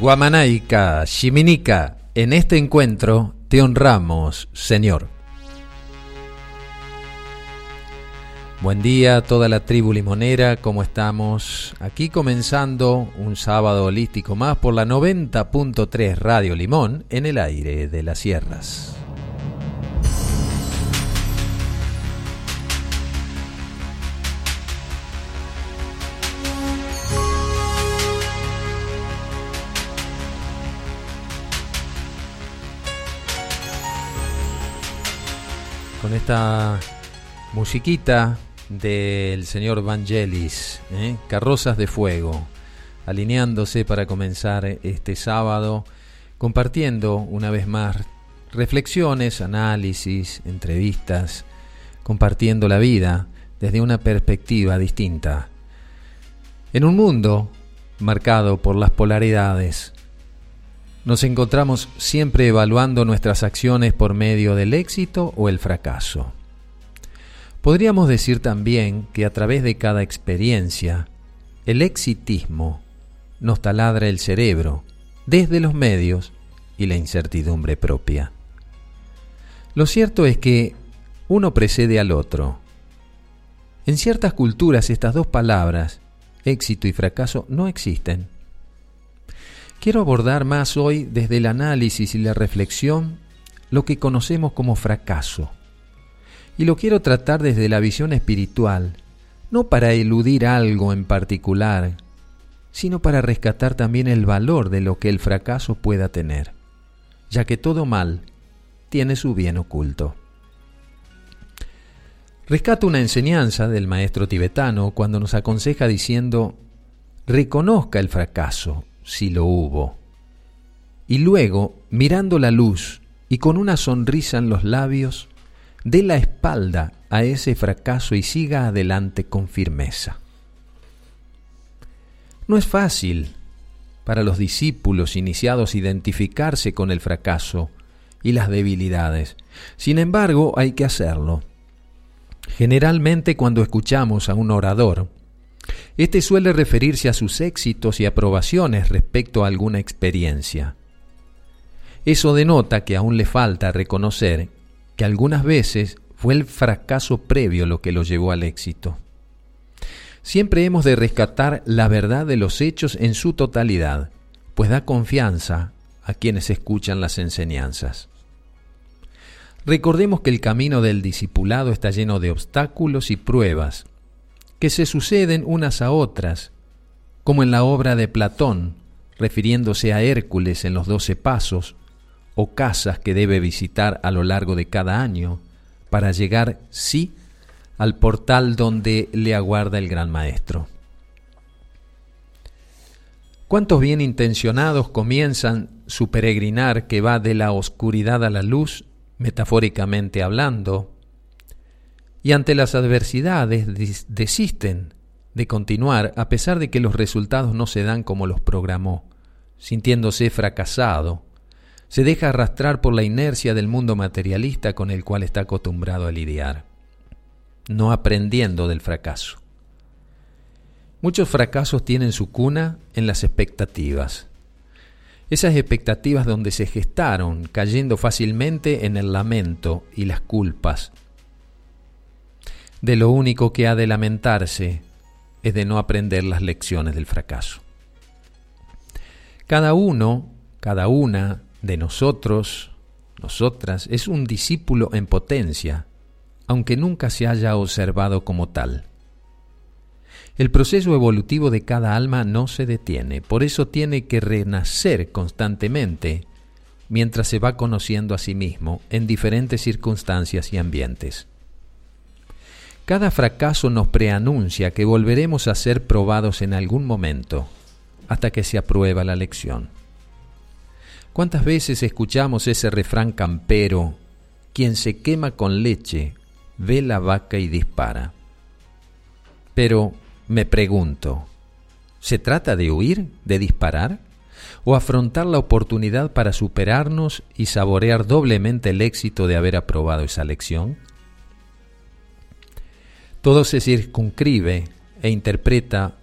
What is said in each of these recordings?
Guamanaica, Shiminica, en este encuentro te honramos, Señor. Buen día a toda la tribu limonera, ¿cómo estamos? Aquí comenzando un sábado holístico más por la 90.3 Radio Limón en el aire de las sierras. Con esta musiquita del señor Vangelis, ¿eh? Carrozas de Fuego, alineándose para comenzar este sábado, compartiendo una vez más reflexiones, análisis, entrevistas, compartiendo la vida desde una perspectiva distinta. En un mundo marcado por las polaridades, nos encontramos siempre evaluando nuestras acciones por medio del éxito o el fracaso. Podríamos decir también que a través de cada experiencia, el exitismo nos taladra el cerebro desde los medios y la incertidumbre propia. Lo cierto es que uno precede al otro. En ciertas culturas estas dos palabras, éxito y fracaso, no existen. Quiero abordar más hoy desde el análisis y la reflexión lo que conocemos como fracaso. Y lo quiero tratar desde la visión espiritual, no para eludir algo en particular, sino para rescatar también el valor de lo que el fracaso pueda tener, ya que todo mal tiene su bien oculto. Rescato una enseñanza del maestro tibetano cuando nos aconseja diciendo, reconozca el fracaso si lo hubo. Y luego, mirando la luz y con una sonrisa en los labios, dé la espalda a ese fracaso y siga adelante con firmeza. No es fácil para los discípulos iniciados identificarse con el fracaso y las debilidades. Sin embargo, hay que hacerlo. Generalmente cuando escuchamos a un orador, este suele referirse a sus éxitos y aprobaciones respecto a alguna experiencia. Eso denota que aún le falta reconocer que algunas veces fue el fracaso previo lo que lo llevó al éxito. Siempre hemos de rescatar la verdad de los hechos en su totalidad, pues da confianza a quienes escuchan las enseñanzas. Recordemos que el camino del discipulado está lleno de obstáculos y pruebas, que se suceden unas a otras, como en la obra de Platón, refiriéndose a Hércules en los doce pasos, o casas que debe visitar a lo largo de cada año, para llegar, sí, al portal donde le aguarda el gran maestro. ¿Cuántos bien intencionados comienzan su peregrinar que va de la oscuridad a la luz, metafóricamente hablando, y ante las adversidades desisten de continuar a pesar de que los resultados no se dan como los programó, sintiéndose fracasado, se deja arrastrar por la inercia del mundo materialista con el cual está acostumbrado a lidiar, no aprendiendo del fracaso. Muchos fracasos tienen su cuna en las expectativas. Esas expectativas donde se gestaron, cayendo fácilmente en el lamento y las culpas, de lo único que ha de lamentarse es de no aprender las lecciones del fracaso. Cada uno, cada una de nosotros, nosotras, es un discípulo en potencia, aunque nunca se haya observado como tal. El proceso evolutivo de cada alma no se detiene, por eso tiene que renacer constantemente mientras se va conociendo a sí mismo en diferentes circunstancias y ambientes. Cada fracaso nos preanuncia que volveremos a ser probados en algún momento, hasta que se aprueba la lección. ¿Cuántas veces escuchamos ese refrán campero, quien se quema con leche, ve la vaca y dispara? Pero me pregunto, ¿se trata de huir, de disparar? ¿O afrontar la oportunidad para superarnos y saborear doblemente el éxito de haber aprobado esa lección? Todo se circunscribe e interpreta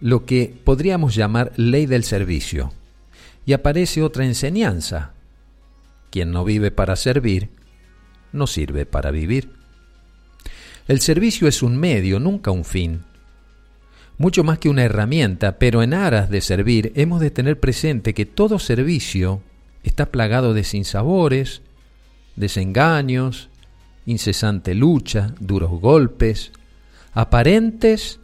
lo que podríamos llamar ley del servicio. Y aparece otra enseñanza. Quien no vive para servir, no sirve para vivir. El servicio es un medio, nunca un fin. Mucho más que una herramienta, pero en aras de servir hemos de tener presente que todo servicio está plagado de sinsabores, desengaños, incesante lucha, duros golpes, aparentes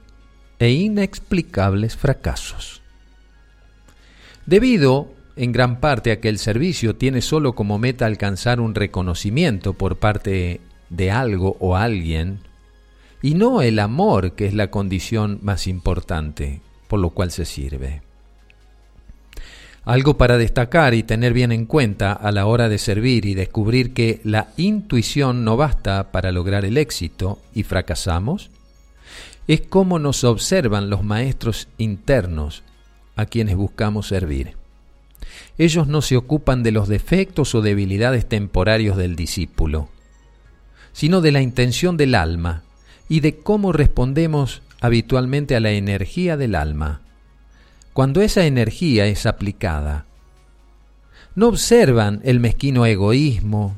e inexplicables fracasos. Debido en gran parte a que el servicio tiene solo como meta alcanzar un reconocimiento por parte de algo o alguien, y no el amor que es la condición más importante por lo cual se sirve. Algo para destacar y tener bien en cuenta a la hora de servir y descubrir que la intuición no basta para lograr el éxito y fracasamos, es cómo nos observan los maestros internos a quienes buscamos servir. Ellos no se ocupan de los defectos o debilidades temporarios del discípulo, sino de la intención del alma y de cómo respondemos habitualmente a la energía del alma cuando esa energía es aplicada. No observan el mezquino egoísmo,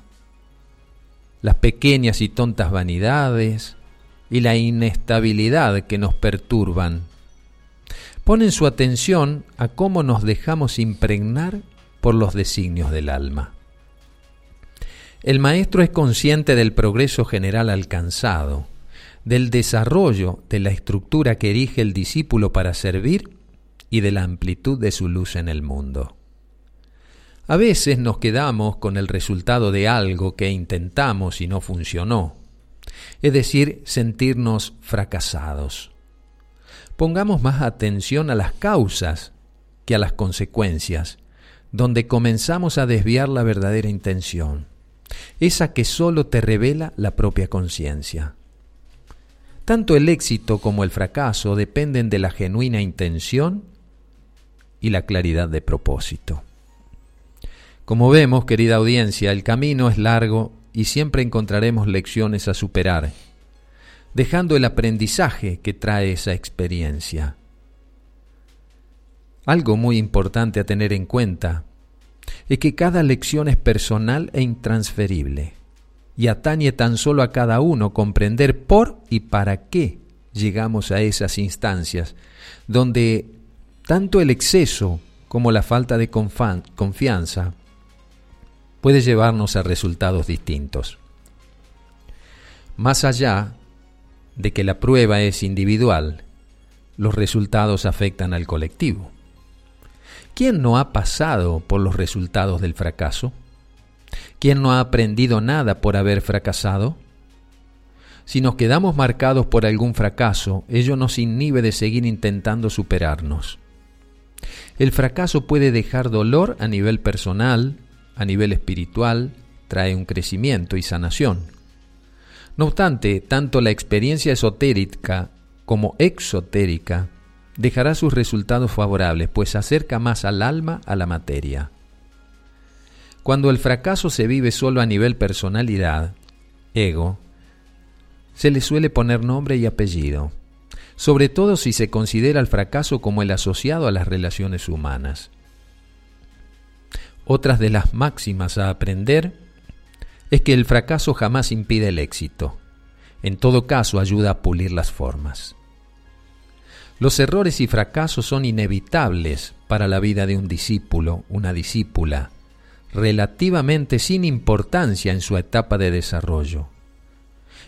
las pequeñas y tontas vanidades y la inestabilidad que nos perturban. Ponen su atención a cómo nos dejamos impregnar por los designios del alma. El maestro es consciente del progreso general alcanzado, del desarrollo de la estructura que erige el discípulo para servir y de la amplitud de su luz en el mundo. A veces nos quedamos con el resultado de algo que intentamos y no funcionó, es decir, sentirnos fracasados. Pongamos más atención a las causas que a las consecuencias, donde comenzamos a desviar la verdadera intención, esa que sólo te revela la propia conciencia. Tanto el éxito como el fracaso dependen de la genuina intención y la claridad de propósito. Como vemos, querida audiencia, el camino es largo y siempre encontraremos lecciones a superar, dejando el aprendizaje que trae esa experiencia. Algo muy importante a tener en cuenta es que cada lección es personal e intransferible y atañe tan solo a cada uno comprender por y para qué llegamos a esas instancias donde tanto el exceso como la falta de confianza puede llevarnos a resultados distintos. Más allá de que la prueba es individual, los resultados afectan al colectivo. ¿Quién no ha pasado por los resultados del fracaso? ¿Quién no ha aprendido nada por haber fracasado? Si nos quedamos marcados por algún fracaso, ello nos inhibe de seguir intentando superarnos. El fracaso puede dejar dolor a nivel personal, a nivel espiritual, trae un crecimiento y sanación. No obstante, tanto la experiencia esotérica como exotérica dejará sus resultados favorables, pues acerca más al alma a la materia. Cuando el fracaso se vive solo a nivel personalidad, ego, se le suele poner nombre y apellido sobre todo si se considera el fracaso como el asociado a las relaciones humanas. Otras de las máximas a aprender es que el fracaso jamás impide el éxito. En todo caso ayuda a pulir las formas. Los errores y fracasos son inevitables para la vida de un discípulo, una discípula, relativamente sin importancia en su etapa de desarrollo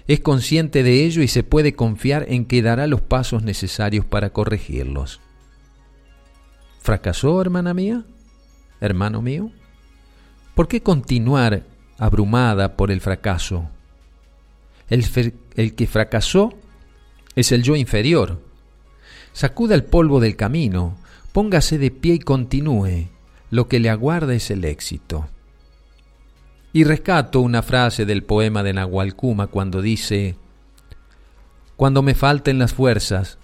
es consciente de ello y se puede confiar en que dará los pasos necesarios para corregirlos. ¿Fracasó, hermana mía? ¿Hermano mío? ¿Por qué continuar abrumada por el fracaso? El, el, que fracasó es el yo inferior. Sacuda el polvo del camino, póngase de pie y continúe. Lo que le aguarda es el éxito. Y rescato una frase del poema de Nahualcuma cuando dice, Cuando me falten las fuerzas,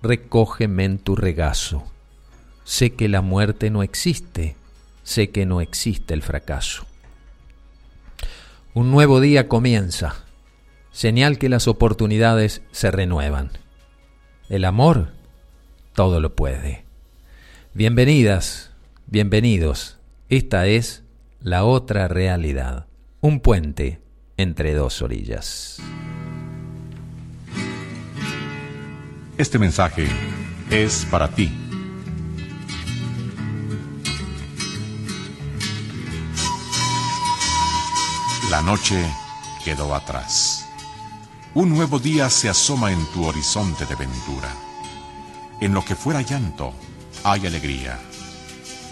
recógeme en tu regazo. Sé que la muerte no existe, sé que no existe el fracaso. Un nuevo día comienza, señal que las oportunidades se renuevan. El amor todo lo puede. Bienvenidas, bienvenidos. Esta es la otra realidad, un puente entre dos orillas. Este mensaje es para ti. La noche quedó atrás. Un nuevo día se asoma en tu horizonte de ventura. En lo que fuera llanto, hay alegría.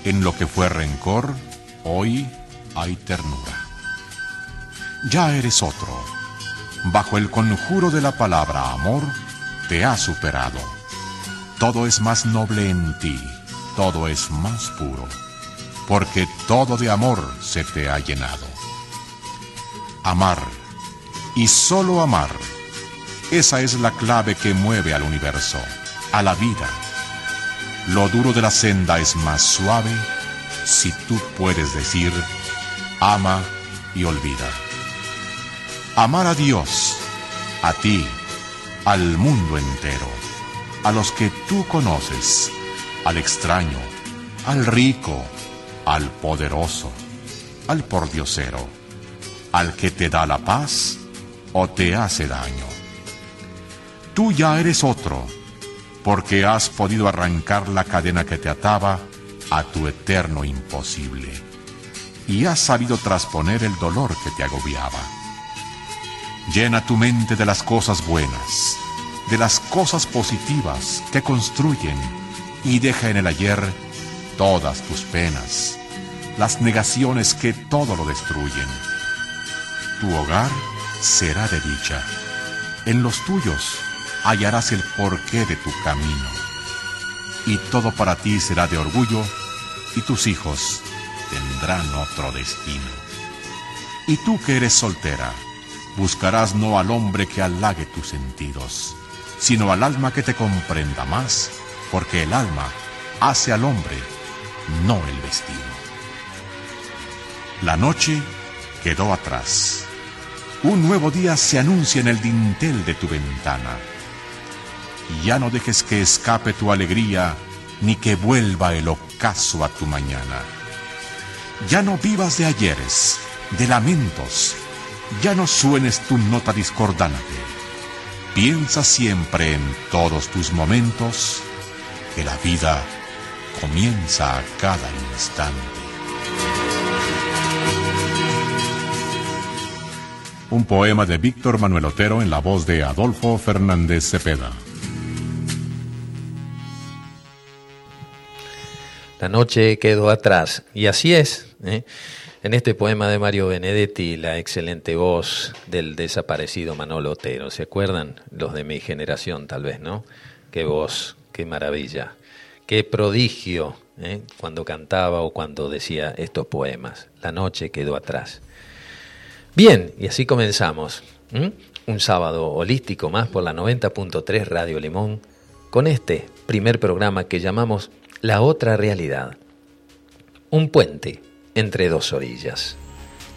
En lo que fue rencor, hoy hay ternura. Ya eres otro. Bajo el conjuro de la palabra amor, te ha superado. Todo es más noble en ti, todo es más puro, porque todo de amor se te ha llenado. Amar, y solo amar, esa es la clave que mueve al universo, a la vida. Lo duro de la senda es más suave si tú puedes decir, ama y olvida. Amar a Dios, a ti, al mundo entero, a los que tú conoces, al extraño, al rico, al poderoso, al pordiosero, al que te da la paz o te hace daño. Tú ya eres otro, porque has podido arrancar la cadena que te ataba a tu eterno imposible, y has sabido trasponer el dolor que te agobiaba Llena tu mente de las cosas buenas, de las cosas positivas que construyen y deja en el ayer todas tus penas, las negaciones que todo lo destruyen. Tu hogar será de dicha. En los tuyos hallarás el porqué de tu camino. Y todo para ti será de orgullo y tus hijos tendrán otro destino. Y tú que eres soltera, buscarás no al hombre que halague tus sentidos, sino al alma que te comprenda más, porque el alma hace al hombre, no el vestido. La noche quedó atrás. Un nuevo día se anuncia en el dintel de tu ventana. Ya no dejes que escape tu alegría, ni que vuelva el ocaso a tu mañana. Ya no vivas de ayeres, de lamentos, ya no suenes tu nota discordante. Piensa siempre en todos tus momentos que la vida comienza a cada instante. Un poema de Víctor Manuel Otero en la voz de Adolfo Fernández Cepeda. La noche quedó atrás, y así es. ¿eh? En este poema de Mario Benedetti, la excelente voz del desaparecido Manolo Otero. ¿Se acuerdan? Los de mi generación, tal vez, ¿no? Qué voz, qué maravilla, qué prodigio ¿eh? cuando cantaba o cuando decía estos poemas. La noche quedó atrás. Bien, y así comenzamos. Un sábado holístico más por la 90.3 Radio Limón con este primer programa que llamamos La otra realidad. Un puente entre dos orillas,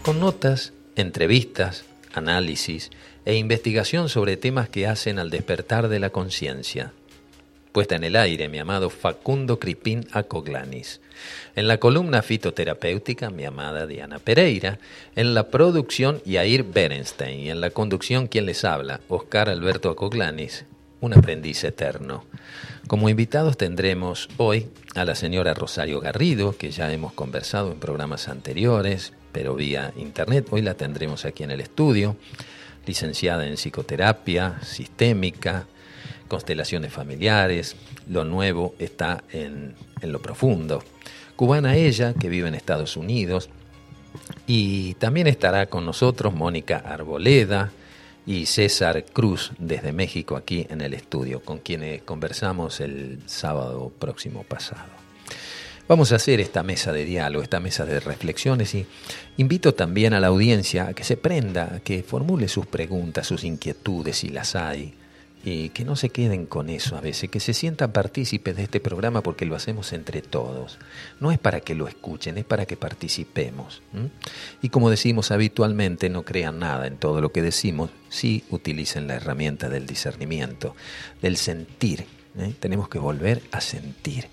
con notas, entrevistas, análisis e investigación sobre temas que hacen al despertar de la conciencia. Puesta en el aire, mi amado Facundo Cripín Acoglanis. En la columna fitoterapéutica, mi amada Diana Pereira. En la producción, Yair Berenstein. Y en la conducción, quien les habla, Oscar Alberto Acoglanis, un aprendiz eterno. Como invitados tendremos hoy a la señora Rosario Garrido, que ya hemos conversado en programas anteriores, pero vía internet. Hoy la tendremos aquí en el estudio, licenciada en psicoterapia sistémica, constelaciones familiares, lo nuevo está en, en lo profundo. Cubana ella, que vive en Estados Unidos, y también estará con nosotros Mónica Arboleda, y César Cruz desde México aquí en el estudio, con quienes conversamos el sábado próximo pasado. Vamos a hacer esta mesa de diálogo, esta mesa de reflexiones y invito también a la audiencia a que se prenda, que formule sus preguntas, sus inquietudes si las hay, y que no se queden con eso a veces, que se sientan partícipes de este programa porque lo hacemos entre todos. No es para que lo escuchen, es para que participemos. Y como decimos habitualmente, no crean nada en todo lo que decimos, sí utilicen la herramienta del discernimiento, del sentir ¿eh? tenemos que volver a sentir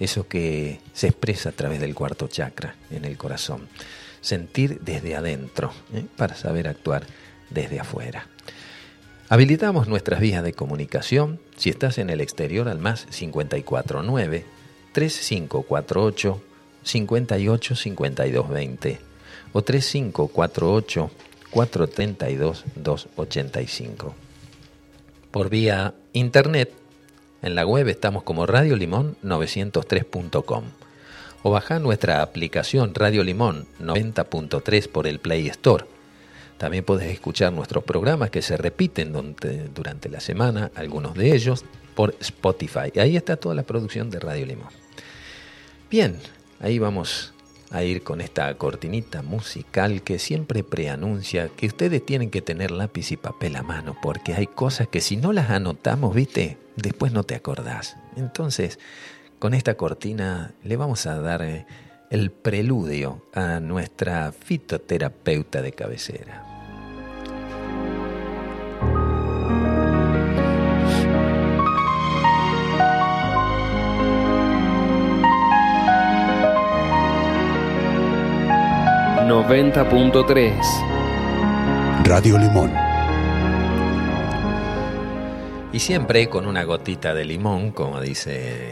eso que se expresa a través del cuarto chakra en el corazón. Sentir desde adentro ¿eh? para saber actuar desde afuera. Habilitamos nuestras vías de comunicación si estás en el exterior al más 549 3548 58 52 20 o 3548 432 285. Por vía internet, en la web estamos como Radio Limón 903.com o baja nuestra aplicación Radio Limón 90.3 por el Play Store. También puedes escuchar nuestros programas que se repiten durante la semana, algunos de ellos, por Spotify. Ahí está toda la producción de Radio Limón. Bien, ahí vamos a ir con esta cortinita musical que siempre preanuncia que ustedes tienen que tener lápiz y papel a mano, porque hay cosas que si no las anotamos, viste, después no te acordás. Entonces, con esta cortina le vamos a dar eh, el preludio a nuestra fitoterapeuta de cabecera. 90.3 Radio Limón. Y siempre con una gotita de limón, como dice